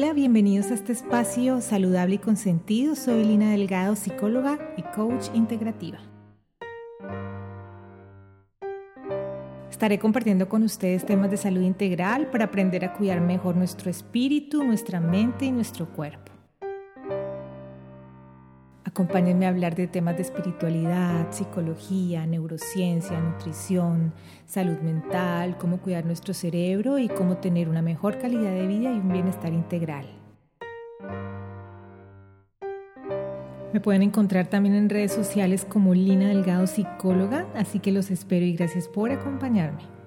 Hola, bienvenidos a este espacio saludable y consentido. Soy Lina Delgado, psicóloga y coach integrativa. Estaré compartiendo con ustedes temas de salud integral para aprender a cuidar mejor nuestro espíritu, nuestra mente y nuestro cuerpo. Acompáñenme a hablar de temas de espiritualidad, psicología, neurociencia, nutrición, salud mental, cómo cuidar nuestro cerebro y cómo tener una mejor calidad de vida y un bienestar integral. Me pueden encontrar también en redes sociales como Lina Delgado Psicóloga, así que los espero y gracias por acompañarme.